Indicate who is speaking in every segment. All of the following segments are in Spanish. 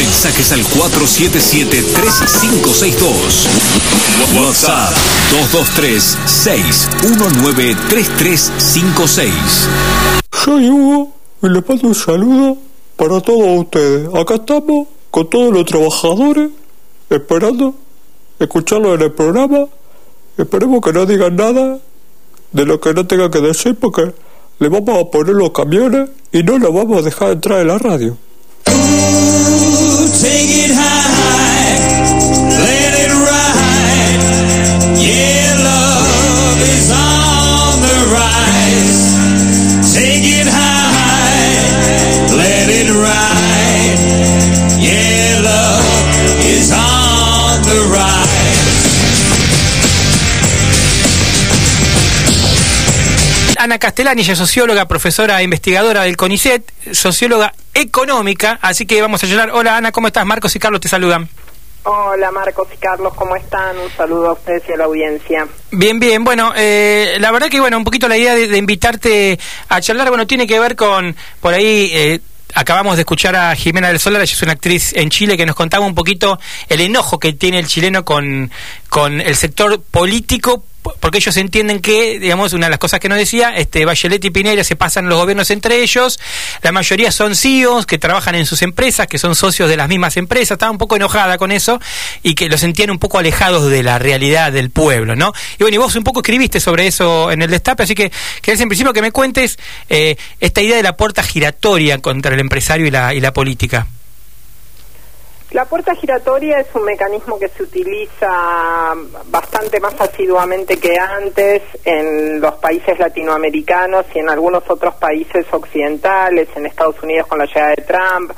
Speaker 1: Mensajes al 477-3562. WhatsApp 223-619-3356.
Speaker 2: Soy Hugo y le mando un saludo para todos ustedes. Acá estamos con todos los trabajadores esperando escucharlo en el programa. Esperemos que no digan nada de lo que no tenga que decir porque le vamos a poner los camiones y no lo vamos a dejar entrar en la radio. Ooh, take it high.
Speaker 3: Ana Castellani, ella es socióloga, profesora e investigadora del CONICET, socióloga económica, así que vamos a llorar. Hola Ana, ¿cómo estás? Marcos y Carlos te saludan.
Speaker 4: Hola Marcos y Carlos, ¿cómo están? Un saludo a ustedes y a la audiencia.
Speaker 3: Bien, bien. Bueno, eh, la verdad que bueno, un poquito la idea de, invitarte a charlar, bueno, tiene que ver con por ahí. Eh, acabamos de escuchar a Jimena del Solar, ella es una actriz en Chile que nos contaba un poquito el enojo que tiene el chileno con, con el sector político porque ellos entienden que, digamos, una de las cosas que nos decía, este Bachelet y Pinera se pasan los gobiernos entre ellos, la mayoría son CEOs que trabajan en sus empresas, que son socios de las mismas empresas, estaba un poco enojada con eso y que los sentían un poco alejados de la realidad del pueblo, ¿no? Y bueno, y vos un poco escribiste sobre eso en el destape, así que querés en principio que me cuentes eh, esta idea de la puerta giratoria contra el empresario y la, y la política.
Speaker 4: La puerta giratoria es un mecanismo que se utiliza bastante más asiduamente que antes en los países latinoamericanos y en algunos otros países occidentales, en Estados Unidos con la llegada de Trump.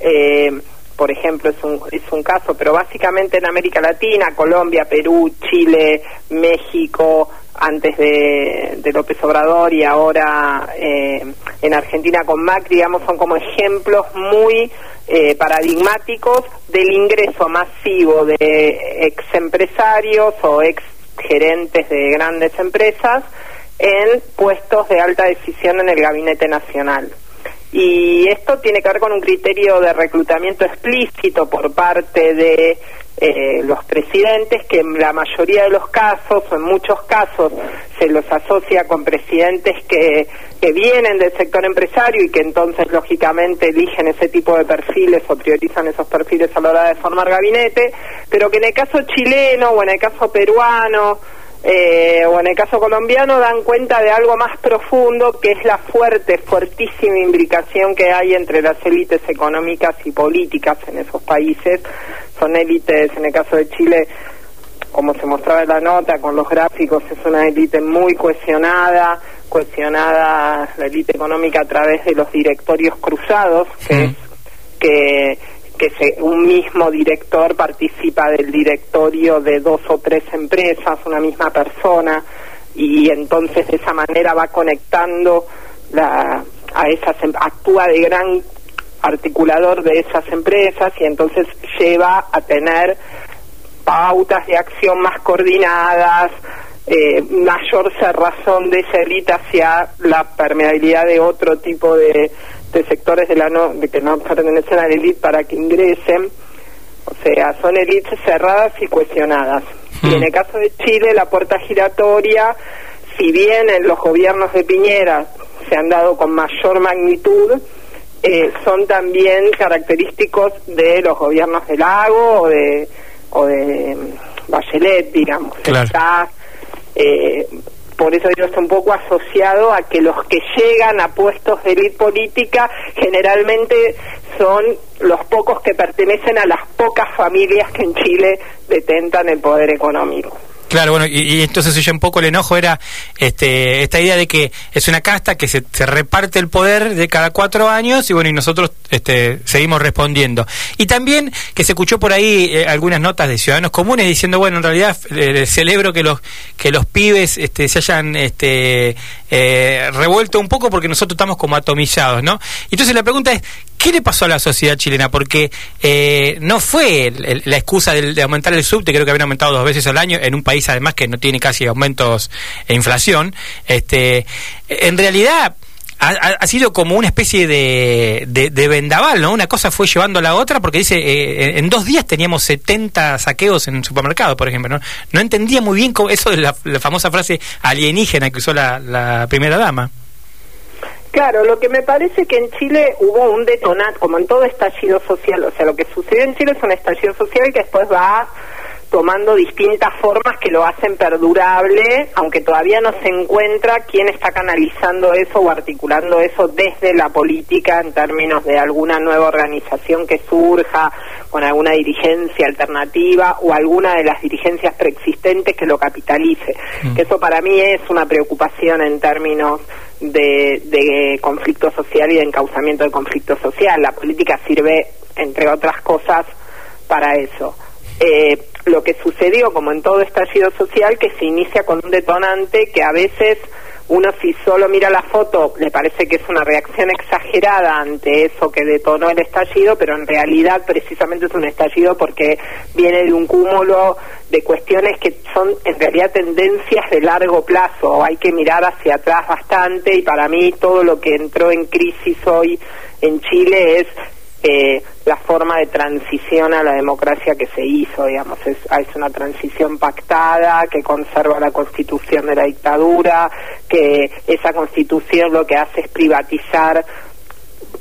Speaker 4: Eh, por ejemplo, es un, es un caso, pero básicamente en América Latina, Colombia, Perú, Chile, México, antes de, López Obrador y ahora eh, en Argentina con Macri, digamos, son como ejemplos muy eh, paradigmáticos del ingreso masivo de ex empresarios o ex gerentes de grandes empresas en puestos de alta decisión en el gabinete nacional. Y esto tiene que ver con un criterio de reclutamiento explícito por parte de eh, los presidentes, que en la mayoría de los casos, o en muchos casos, se los asocia con presidentes que, que vienen del sector empresario y que entonces, lógicamente, eligen ese tipo de perfiles o priorizan esos perfiles a la hora de formar gabinete, pero que en el caso chileno o en el caso peruano, eh, o en el caso colombiano dan cuenta de algo más profundo que es la fuerte, fuertísima imbricación que hay entre las élites económicas y políticas en esos países. Son élites, en el caso de Chile, como se mostraba en la nota con los gráficos, es una élite muy cohesionada, cohesionada la élite económica a través de los directorios cruzados, que, que que se, un mismo director participa del directorio de dos o tres empresas, una misma persona, y entonces de esa manera va conectando la, a esas, em, actúa de gran articulador de esas empresas y entonces lleva a tener pautas de acción más coordinadas, eh, mayor cerrazón de esa élite hacia la permeabilidad de otro tipo de, de sectores de la no, de que no pertenecen a la élite para que ingresen. O sea, son élites cerradas y cuestionadas. Y en hmm. el caso de Chile, la puerta giratoria, si bien en los gobiernos de Piñera se han dado con mayor magnitud, eh, son también característicos de los gobiernos de Lago o de, o de mm, Bachelet, digamos. Está, eh, por eso yo está un poco asociado a que los que llegan a puestos de élite política generalmente son los pocos que pertenecen a las pocas familias que en Chile detentan el poder económico.
Speaker 3: Claro, bueno, y, entonces ya un poco el enojo era este, esta idea de que es una casta que se, reparte el poder de cada cuatro años y bueno, y nosotros este, seguimos respondiendo. Y también que se escuchó por ahí eh, algunas notas de ciudadanos comunes diciendo, bueno, en realidad eh, celebro que los que los pibes este, se hayan este, eh, revuelto un poco porque nosotros estamos como atomizados, ¿no? Entonces la pregunta es, ¿Qué le pasó a la sociedad chilena? Porque eh, no fue la excusa de, aumentar el subte, creo que habían aumentado dos veces al año, en un país además que no tiene casi aumentos e inflación. Este, en realidad ha, sido como una especie de, de, vendaval, ¿no? Una cosa fue llevando a la otra, porque dice, eh, en dos días teníamos 70 saqueos en el supermercado, por ejemplo, ¿no? No entendía muy bien cómo, eso de la, famosa frase alienígena que usó la, la primera dama.
Speaker 4: Claro, lo que me parece que en Chile hubo un detonante, como en todo estallido social, o sea, lo que sucedió en Chile es un estallido social que después va tomando distintas formas que lo hacen perdurable, aunque todavía no se encuentra quién está canalizando eso o articulando eso desde la política en términos de alguna nueva organización que surja con alguna dirigencia alternativa o alguna de las dirigencias preexistentes que lo capitalice. Que eso para mí es una preocupación en términos de, de conflicto social y de encauzamiento del conflicto social. La política sirve, entre otras cosas, para eso. Eh, lo que sucedió, como en todo estallido social, que se inicia con un detonante que a veces uno si solo mira la foto le parece que es una reacción exagerada ante eso que detonó el estallido, pero en realidad precisamente es un estallido porque viene de un cúmulo de cuestiones que son en realidad tendencias de largo plazo. Hay que mirar hacia atrás bastante y para mí todo lo que entró en crisis hoy en Chile es eh, la forma de transición a la democracia que se hizo, digamos, es, es una transición pactada que conserva la constitución de la dictadura, que esa constitución lo que hace es privatizar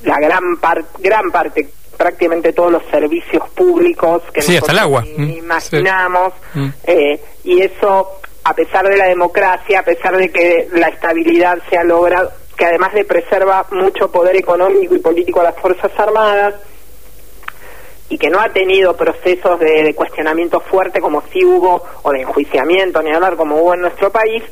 Speaker 4: la gran, par gran parte prácticamente todos los servicios públicos que
Speaker 3: Sí, hasta
Speaker 4: nosotros
Speaker 3: el agua. Mm,
Speaker 4: imaginamos
Speaker 3: sí. Mm.
Speaker 4: eh, y eso a pesar de la democracia a pesar de que la estabilidad se ha logrado que además le preserva mucho poder económico y político a las fuerzas armadas y que no ha tenido procesos de, de cuestionamiento fuerte como sí hubo o de enjuiciamiento ni hablar como hubo en nuestro país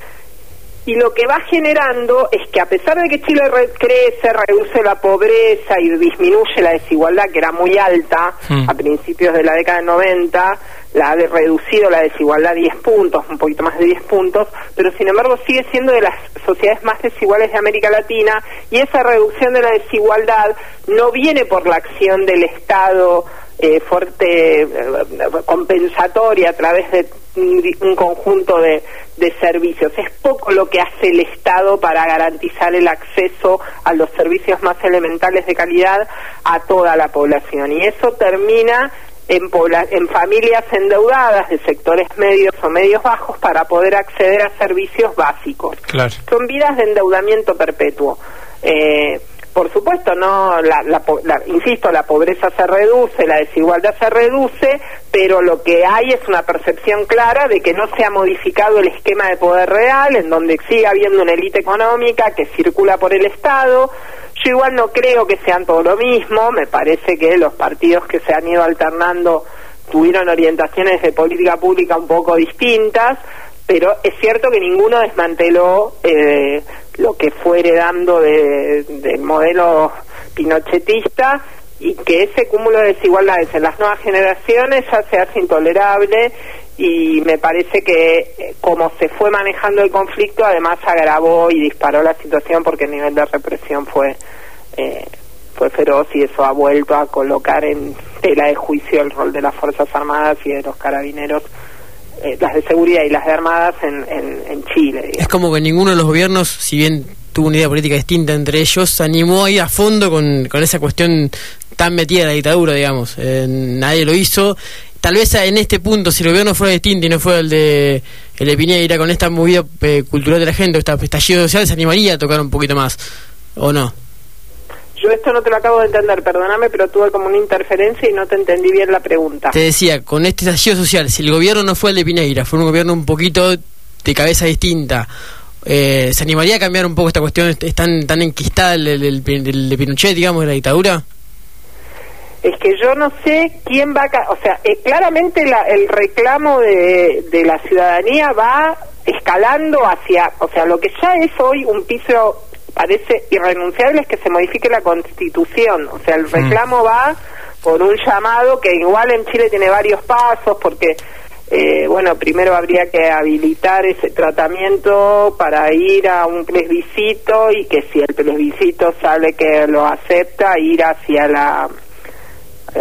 Speaker 4: y lo que va generando es que a pesar de que Chile re- crece, reduce la pobreza y disminuye la desigualdad, que era muy alta
Speaker 3: Mm.
Speaker 4: a principios de la década del 90, la ha reducido la desigualdad 10 puntos, un poquito más de 10 puntos, pero sin embargo sigue siendo de las sociedades más desiguales de América Latina y esa reducción de la desigualdad no viene por la acción del Estado eh, fuerte, eh, compensatoria a través de un conjunto de, de servicios. Es poco lo que hace el Estado para garantizar el acceso a los servicios más elementales de calidad a toda la población. Y eso termina en, en familias endeudadas de sectores medios o medios bajos para poder acceder a servicios básicos
Speaker 3: Claro.
Speaker 4: son vidas de endeudamiento perpetuo. Eh, por supuesto, no, la, la la- insisto, la pobreza se reduce, la desigualdad se reduce, pero lo que hay es una percepción clara de que no se ha modificado el esquema de poder real, en donde sigue habiendo una élite económica que circula por el Estado. Yo igual no creo que sean todo lo mismo, me parece que los partidos que se han ido alternando tuvieron orientaciones de política pública un poco distintas, pero es cierto que ninguno desmanteló eh, lo que fue heredando de- del modelo pinochetista y que ese cúmulo de desigualdades en las nuevas generaciones ya se hace intolerable y me parece que eh, como se fue manejando el conflicto además agravó y disparó la situación porque el nivel de represión fue eh, fue feroz y eso ha vuelto a colocar en tela de juicio el rol de las Fuerzas Armadas y de los carabineros, eh, las de seguridad y las de armadas en, en, Chile.
Speaker 5: Es como que ninguno de los gobiernos, si bien tuvo una idea política distinta entre ellos, se animó a ir a fondo con, con esa cuestión tan metida de la dictadura, digamos. Eh, nadie lo hizo. Tal vez en este punto, si el gobierno fuera distinto y no fuera el de, el de Piñera, con esta movida eh, cultural de la gente, esta estallido social, se animaría a tocar un poquito más. ¿O no?
Speaker 4: Yo esto no te lo acabo de entender, perdóname, pero tuve como una interferencia y no te entendí bien la pregunta.
Speaker 5: Te decía, con este estallido social, si el gobierno no fue el de Piñera, fue un gobierno un poquito de cabeza distinta, eh, ¿se animaría a cambiar un poco esta cuestión? ¿Es tan, tan enquistada el, el- el- el de Pinochet, digamos, de la dictadura?
Speaker 4: Es que yo no sé quién va a... O sea, eh, claramente la- el reclamo de, de la ciudadanía va escalando hacia... O sea, lo que ya es hoy un piso parece irrenunciable es que se modifique la constitución. O sea, el reclamo va por un llamado que igual en Chile tiene varios pasos porque... eh, bueno, primero habría que habilitar ese tratamiento para ir a un plebiscito y que si el plebiscito sale que lo acepta, ir hacia la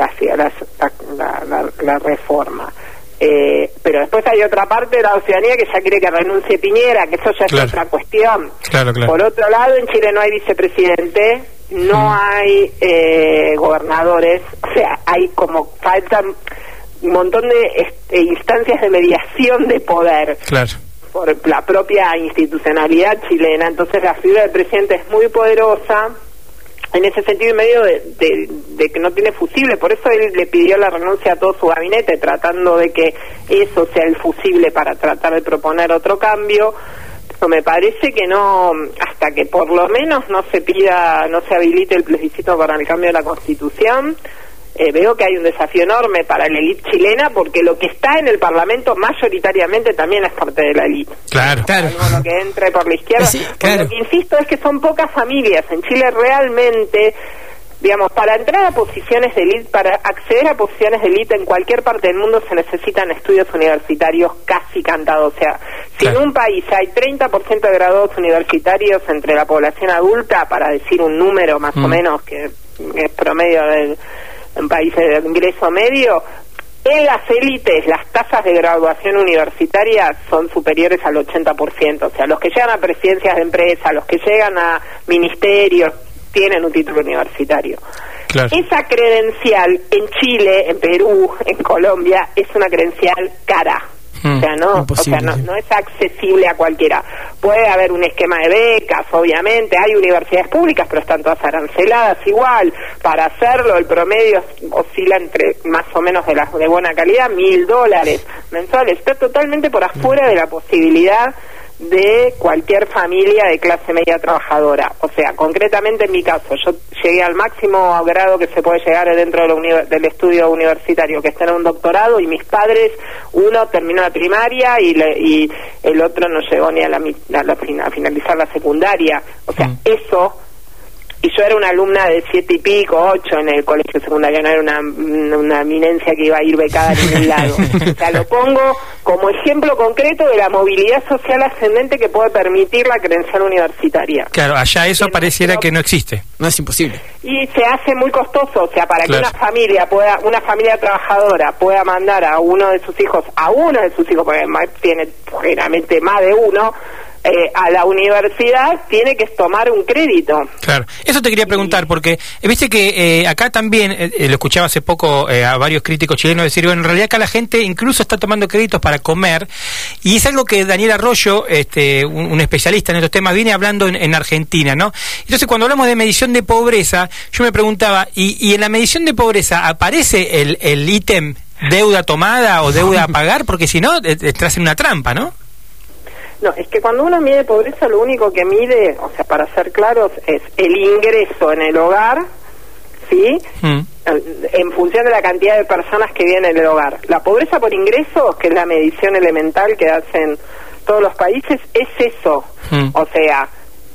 Speaker 4: hacia la, la, la- la reforma. Eh, pero después hay otra parte de la ciudadanía que ya quiere que renuncie Piñera, que eso ya
Speaker 3: Claro.
Speaker 4: es otra cuestión.
Speaker 3: Claro, claro.
Speaker 4: Por otro lado, en Chile no hay vicepresidente, no
Speaker 3: Mm.
Speaker 4: hay eh, gobernadores, o sea, hay como faltan un montón de este, instancias de mediación de poder
Speaker 3: Claro.
Speaker 4: por la propia institucionalidad chilena. Entonces la figura del presidente es muy poderosa en ese sentido y medio de, de- que no tiene fusible. Por eso él le pidió la renuncia a todo su gabinete, tratando de que eso sea el fusible para tratar de proponer otro cambio. Pero me parece que no, hasta que por lo menos no se pida, no se habilite el plebiscito para el cambio de la Constitución, eh, veo que hay un desafío enorme para la élite chilena porque lo que está en el Parlamento mayoritariamente también es parte de la élite.
Speaker 3: Claro.
Speaker 5: Claro.
Speaker 4: Algo lo que entre por la izquierda.
Speaker 5: Sí,
Speaker 4: Porque
Speaker 5: claro.
Speaker 4: Lo que insisto es que son pocas familias. En Chile realmente, digamos, para entrar a posiciones de élite, para acceder a posiciones de élite en cualquier parte del mundo se necesitan estudios universitarios casi cantados. O sea, si
Speaker 3: Claro.
Speaker 4: en un país hay 30% de graduados universitarios entre la población adulta, para decir un número más o
Speaker 3: Mm.
Speaker 4: menos que es promedio del en países de ingreso medio, en las élites las tasas de graduación universitaria son superiores al 80%, o sea, los que llegan a presidencias de empresas, los que llegan a ministerios, tienen un título universitario.
Speaker 3: Claro.
Speaker 4: Esa credencial en Chile, en Perú, en Colombia, es una credencial cara.
Speaker 3: Mm,
Speaker 4: o sea, no, o sea, no, no es accesible a cualquiera. Puede haber un esquema de becas, obviamente, hay universidades públicas, pero están todas aranceladas igual. Para hacerlo, el promedio oscila entre más o menos de las de buena calidad, mil dólares mensuales. Está totalmente por afuera de la posibilidad de cualquier familia de clase media trabajadora. O sea, concretamente en mi caso, yo llegué al máximo grado que se puede llegar dentro del estudio universitario, que es tener un doctorado, y mis padres, uno terminó la primaria y, le- y el otro no llegó ni a, la, mi- a, la fin- a finalizar la secundaria. O sea,
Speaker 3: Mm.
Speaker 4: eso y yo era una alumna de siete y pico, ocho en el colegio secundario, no era una, una eminencia que iba a ir becada a ningún lado. O sea, lo pongo como ejemplo concreto de la movilidad social ascendente que puede permitir la credencial universitaria.
Speaker 3: Claro, allá eso pareciera que no existe.
Speaker 5: No es imposible.
Speaker 4: Y se hace muy costoso, o sea, para
Speaker 3: Claro.
Speaker 4: que una familia pueda, una familia trabajadora pueda mandar a uno de sus hijos, a uno de sus hijos, porque tiene generalmente más de uno, eh, a la universidad, tiene que tomar un crédito.
Speaker 3: Claro, eso te quería preguntar, porque eh, viste que eh, acá también, eh, eh, lo escuchaba hace poco eh, a varios críticos chilenos decir, bueno, en realidad acá la gente incluso está tomando créditos para comer, y es algo que Daniel Arroyo, este, un, especialista en estos temas, viene hablando en, en Argentina, ¿no? Entonces, cuando hablamos de medición de pobreza, yo me preguntaba, ¿y, en la medición de pobreza aparece el ítem deuda tomada o deuda a pagar? Porque si no, estás en una trampa, ¿no?
Speaker 4: No, es que cuando uno mide pobreza, lo único que mide, o sea, para ser claros, es el ingreso en el hogar, ¿sí?
Speaker 3: Mm,
Speaker 4: En función de la cantidad de personas que viven en el hogar. La pobreza por ingresos, que es la medición elemental que hacen todos los países, es eso.
Speaker 3: Mm.
Speaker 4: O sea,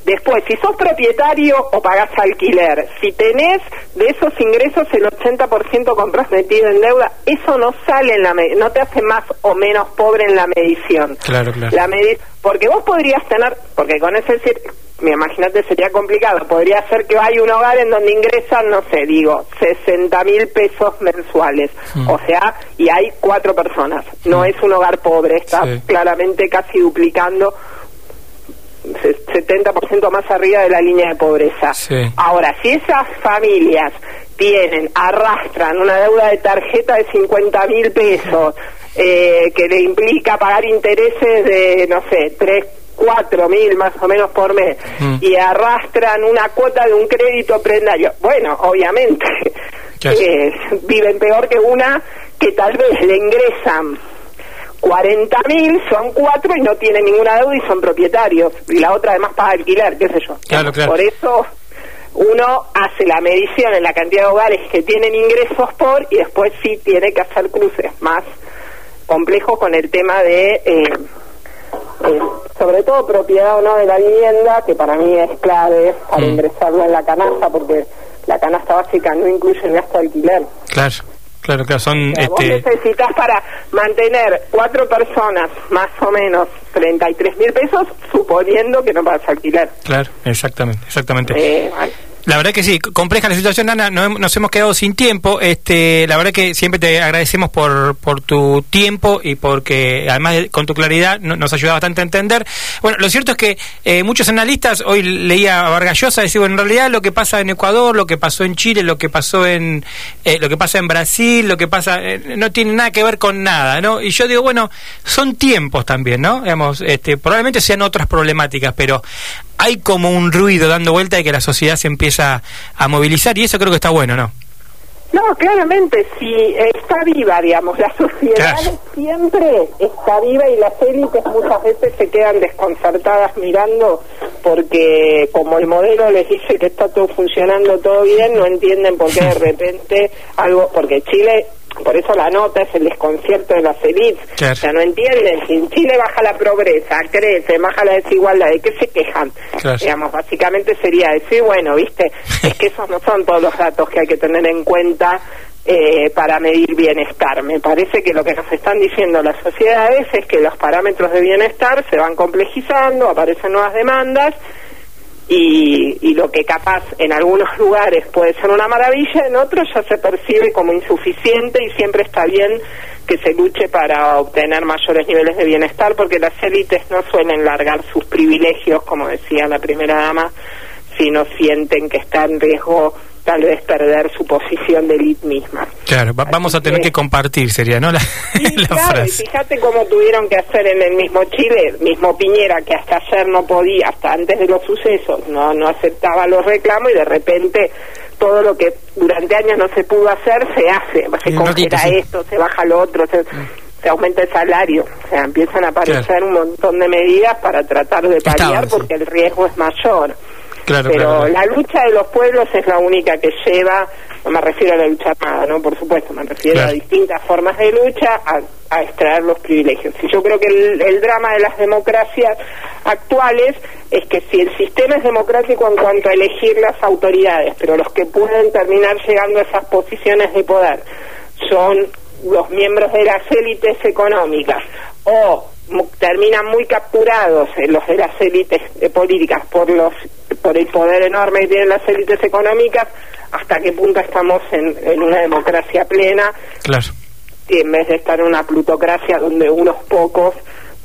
Speaker 4: después, si sos propietario o pagás alquiler, si tenés de esos ingresos el 80% comprometido en deuda, eso no sale en la no te hace más o menos pobre en la medición.
Speaker 3: Claro, claro.
Speaker 4: La medi- porque vos podrías tener, porque con ese me imagínate sería complicado, podría ser que hay un hogar en donde ingresan, no sé, digo, 60 mil pesos mensuales,
Speaker 3: Mm.
Speaker 4: o sea, y hay cuatro personas, no es un hogar pobre, está
Speaker 3: Sí.
Speaker 4: claramente casi duplicando 70% más arriba de la línea de pobreza.
Speaker 3: Sí.
Speaker 4: Ahora, si esas familias tienen, arrastran una deuda de tarjeta de 50 mil pesos, eh, que le implica pagar intereses de, no sé, 3, 4 mil más o menos por mes,
Speaker 3: Mm.
Speaker 4: y arrastran una cuota de un crédito prendario, bueno, obviamente, eh, viven peor que una que tal vez le ingresan 40 mil, son cuatro y no tienen ninguna deuda y son propietarios. Y la otra además paga alquiler, qué sé yo.
Speaker 3: Claro, claro.
Speaker 4: Por eso uno hace la medición en la cantidad de hogares que tienen ingresos por y después sí tiene que hacer cruces más complejos con el tema de, eh, eh, sobre todo propiedad o no de la vivienda, que para mí es clave para
Speaker 3: Mm.
Speaker 4: ingresarlo en la canasta, porque la canasta básica no incluye el gasto de alquiler.
Speaker 3: Claro, claro, claro, son...
Speaker 4: O sea, vos
Speaker 3: este,
Speaker 4: necesitas para mantener cuatro personas más o menos 33 mil pesos, suponiendo que no pagas alquiler.
Speaker 3: Claro, exactamente, exactamente.
Speaker 4: Eh, bueno.
Speaker 3: La verdad que sí, compleja la situación, Ana, nos hemos quedado sin tiempo. Este, la verdad que siempre te agradecemos por, por tu tiempo y porque además de- con tu claridad no- nos ayuda bastante a entender. Bueno, lo cierto es que eh, muchos analistas, hoy leía a Vargas Llosa, decir, bueno, en realidad lo que pasa en Ecuador, lo que pasó en Chile, lo que pasó en eh, lo que pasa en Brasil, lo que pasa eh, no tiene nada que ver con nada, ¿no? Y yo digo, bueno, son tiempos también, ¿no? Digamos, este, probablemente sean otras problemáticas, pero hay como un ruido dando vuelta de que la sociedad se empieza a movilizar y eso creo que está bueno, ¿no?
Speaker 4: No, claramente, si está viva, digamos, la sociedad
Speaker 3: Claro.
Speaker 4: siempre está viva y las élites muchas veces se quedan desconcertadas mirando porque como el modelo les dice que está todo funcionando todo bien, no entienden por qué de repente algo, porque Chile, por eso la nota es el desconcierto de las élites,
Speaker 3: Claro.
Speaker 4: o sea, no entienden, si en Chile baja la pobreza, crece, baja la desigualdad, ¿de qué se quejan?
Speaker 3: Claro.
Speaker 4: Digamos, básicamente sería decir, bueno, viste, es que esos no son todos los datos que hay que tener en cuenta eh, para medir bienestar. Me parece que lo que nos están diciendo las sociedades es que los parámetros de bienestar se van complejizando, aparecen nuevas demandas y, y lo que capaz en algunos lugares puede ser una maravilla, en otros ya se percibe como insuficiente y siempre está bien que se luche para obtener mayores niveles de bienestar porque las élites no suelen largar sus privilegios, como decía la primera dama, si no sienten que está en riesgo tal vez perder su posición de élite misma.
Speaker 3: Claro, va- vamos a tener
Speaker 4: que-
Speaker 3: que compartir, sería, ¿no? La,
Speaker 4: Sí,
Speaker 3: la
Speaker 4: claro, y
Speaker 3: frase.
Speaker 4: fíjate cómo tuvieron que hacer en el mismo Chile, mismo Piñera, que hasta ayer no podía, hasta antes de los sucesos, no, no aceptaba los reclamos y de repente todo lo que durante años no se pudo hacer, se hace. Se congela
Speaker 5: sí.
Speaker 4: esto, se baja lo otro, se, se aumenta el salario. O sea, empiezan a aparecer
Speaker 3: Claro.
Speaker 4: un montón de medidas para tratar de paliar
Speaker 5: sí.
Speaker 4: porque el riesgo es mayor.
Speaker 3: Claro,
Speaker 4: Pero
Speaker 3: claro, claro.
Speaker 4: la lucha de los pueblos es la única que lleva, no me refiero a la lucha armada, ¿no? Por supuesto, me refiero a distintas formas de lucha a, a extraer los privilegios. Y yo creo que el, el drama de las democracias actuales es que si el sistema es democrático en cuanto a elegir las autoridades, pero los que pueden terminar llegando a esas posiciones de poder son los miembros de las élites económicas o terminan muy capturados en los de las élites eh, políticas por los por el poder enorme que tienen las élites económicas hasta qué punto estamos en, en una democracia plena
Speaker 3: Claro.
Speaker 4: y en vez de estar en una plutocracia donde unos pocos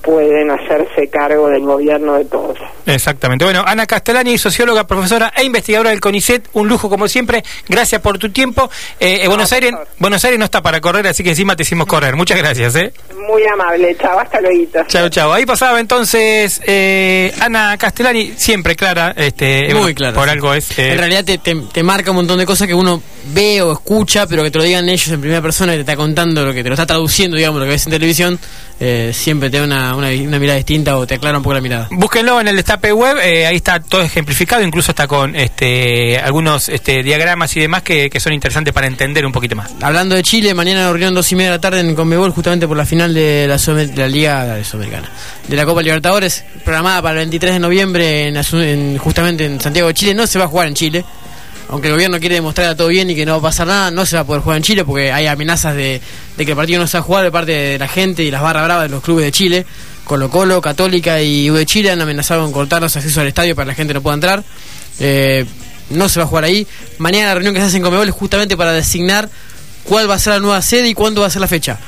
Speaker 4: pueden hacerse cargo del gobierno de todos.
Speaker 3: Exactamente. Bueno, Ana Castellani, socióloga, profesora e investigadora del CONICET, un lujo como siempre. Gracias por tu tiempo. Eh, eh, Buenos Aires. Buenos Aires no está para correr, así que encima te hicimos correr. Muchas gracias, ¿eh?
Speaker 4: Muy amable, chao, hasta luego.
Speaker 3: Chao, chao. Ahí pasaba entonces eh, Ana Castellani, siempre clara. Este,
Speaker 5: Muy
Speaker 3: bueno,
Speaker 5: claro.
Speaker 3: Por
Speaker 5: sí.
Speaker 3: algo es. eh,
Speaker 5: En realidad te, te, te marca un montón de cosas que uno ve o escucha, pero que te lo digan ellos en primera persona y te está contando lo que te lo está traduciendo, digamos, lo que ves en televisión, eh, siempre te da una, una, una mirada distinta o te aclara un poco la mirada.
Speaker 3: Búsquenlo en el destape web, eh, ahí está todo ejemplificado, incluso está con este, algunos este, diagramas y demás que, que son interesantes para entender un poquito más.
Speaker 5: Hablando de Chile, mañana reunión dos y media de la tarde en Conmebol, justamente por la final de la, de la Liga Sudamericana, de la Copa Libertadores, programada para el 23 de noviembre en- justamente en Santiago de Chile. No se va a jugar en Chile, aunque el gobierno quiere demostrar a todo bien y que no va a pasar nada, no se va a poder jugar en Chile porque hay amenazas de, que el partido no se va a jugar de parte de la gente y las barras bravas de los clubes de Chile. Colo Colo, Católica y U de Chile han amenazado con cortar los accesos al estadio para que la gente no pueda entrar. Eh, no se va a jugar ahí. Mañana la reunión que se hace en Conmebol es justamente para designar cuál va a ser la nueva sede y cuándo va a ser la fecha.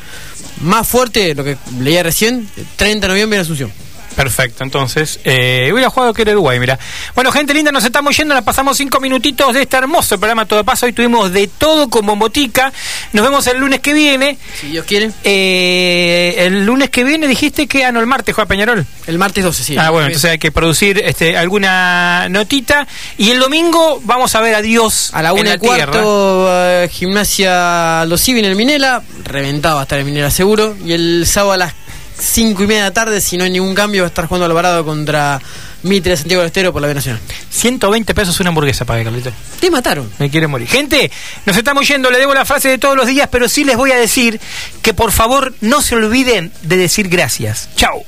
Speaker 5: Más fuerte, lo que leía recién, 30 de noviembre en Asunción.
Speaker 3: Perfecto, entonces, eh, hubiera jugado que era Uruguay, mira. Bueno, gente linda, nos estamos yendo, nos pasamos cinco minutitos de este hermoso programa Todo Paso. Hoy tuvimos de todo como botica. Nos vemos el lunes que viene.
Speaker 5: Si Dios quiere.
Speaker 3: Eh, el lunes que viene dijiste que, ah, no, el martes juega Peñarol.
Speaker 5: El martes 12, sí.
Speaker 3: ah, bueno, entonces hay que producir este, alguna notita. Y el domingo vamos a ver a Dios
Speaker 5: A la
Speaker 3: en
Speaker 5: una
Speaker 3: la
Speaker 5: y cuarto, eh, gimnasia Los en el Minela. Reventado va a estar el Minela seguro. Y el sábado a las 5 y media de la tarde, si no hay ningún cambio, va a estar jugando Alvarado contra Mitre de Santiago del Estero por la B Nacional.
Speaker 3: 120 pesos una hamburguesa, pague, Carlito.
Speaker 5: Te mataron.
Speaker 3: Me quiere morir. Gente, nos estamos yendo, le debo la frase de todos los días, pero sí les voy a decir que por favor no se olviden de decir gracias. Chao.